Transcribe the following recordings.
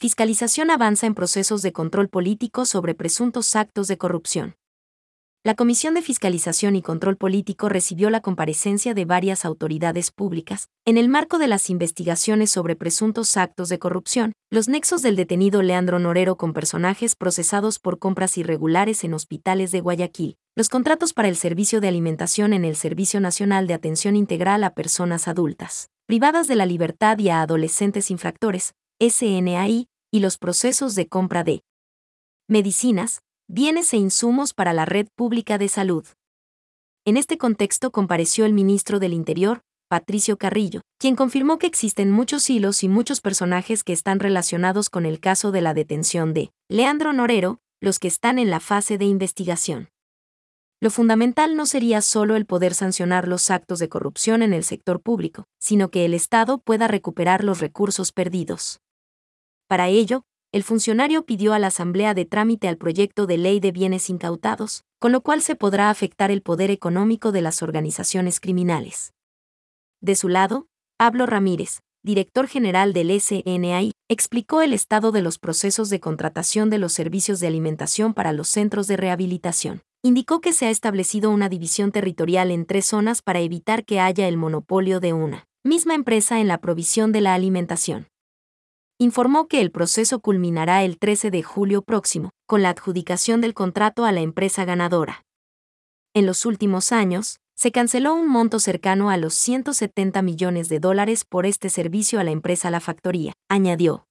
Fiscalización avanza en procesos de control político sobre presuntos actos de corrupción. La Comisión de Fiscalización y Control Político recibió la comparecencia de varias autoridades públicas, en el marco de las investigaciones sobre presuntos actos de corrupción, los nexos del detenido Leandro Norero con personajes procesados por compras irregulares en hospitales de Guayaquil, los contratos para el servicio de alimentación en el Servicio Nacional de Atención Integral a Personas Adultas, privadas de la libertad y a adolescentes infractores, SNAI, y los procesos de compra de medicinas, bienes e insumos para la red pública de salud. En este contexto compareció el ministro del Interior, Patricio Carrillo, quien confirmó que existen muchos hilos y muchos personajes que están relacionados con el caso de la detención de Leandro Norero, los que están en la fase de investigación. Lo fundamental no sería solo el poder sancionar los actos de corrupción en el sector público, sino que el Estado pueda recuperar los recursos perdidos. Para ello, el funcionario pidió a la Asamblea de trámite al proyecto de ley de bienes incautados, con lo cual se podrá afectar el poder económico de las organizaciones criminales. De su lado, Pablo Ramírez, director general del SNAI, explicó el estado de los procesos de contratación de los servicios de alimentación para los centros de rehabilitación. Indicó que se ha establecido una división territorial en tres zonas para evitar que haya el monopolio de una misma empresa en la provisión de la alimentación informó que el proceso culminará el 13 de julio próximo, con la adjudicación del contrato a la empresa ganadora. En los últimos años, se canceló un monto cercano a los 170 millones de dólares por este servicio a la empresa La Factoría, añadió.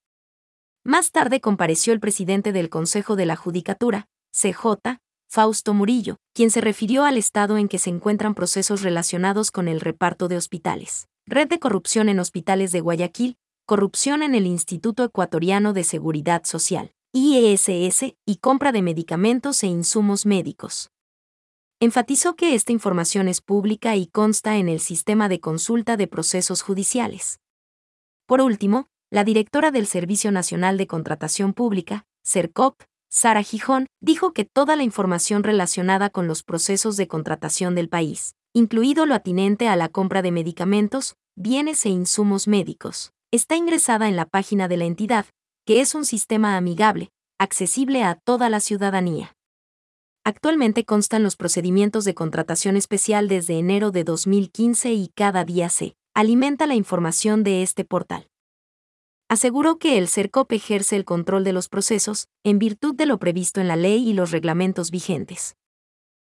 Más tarde compareció el presidente del Consejo de la Judicatura, CJ, Fausto Murillo, quien se refirió al estado en que se encuentran procesos relacionados con el reparto de hospitales. Red de corrupción en hospitales de Guayaquil, corrupción en el Instituto Ecuatoriano de Seguridad Social, IESS, y compra de medicamentos e insumos médicos. Enfatizó que esta información es pública y consta en el sistema de consulta de procesos judiciales. Por último, la directora del Servicio Nacional de Contratación Pública, CERCOP, Sara Gijón, dijo que toda la información relacionada con los procesos de contratación del país, incluido lo atinente a la compra de medicamentos, bienes e insumos médicos, está ingresada en la página de la entidad, que es un sistema amigable, accesible a toda la ciudadanía. Actualmente constan los procedimientos de contratación especial desde enero de 2015 y cada día se alimenta la información de este portal. Aseguró que el CERCOP ejerce el control de los procesos, en virtud de lo previsto en la ley y los reglamentos vigentes.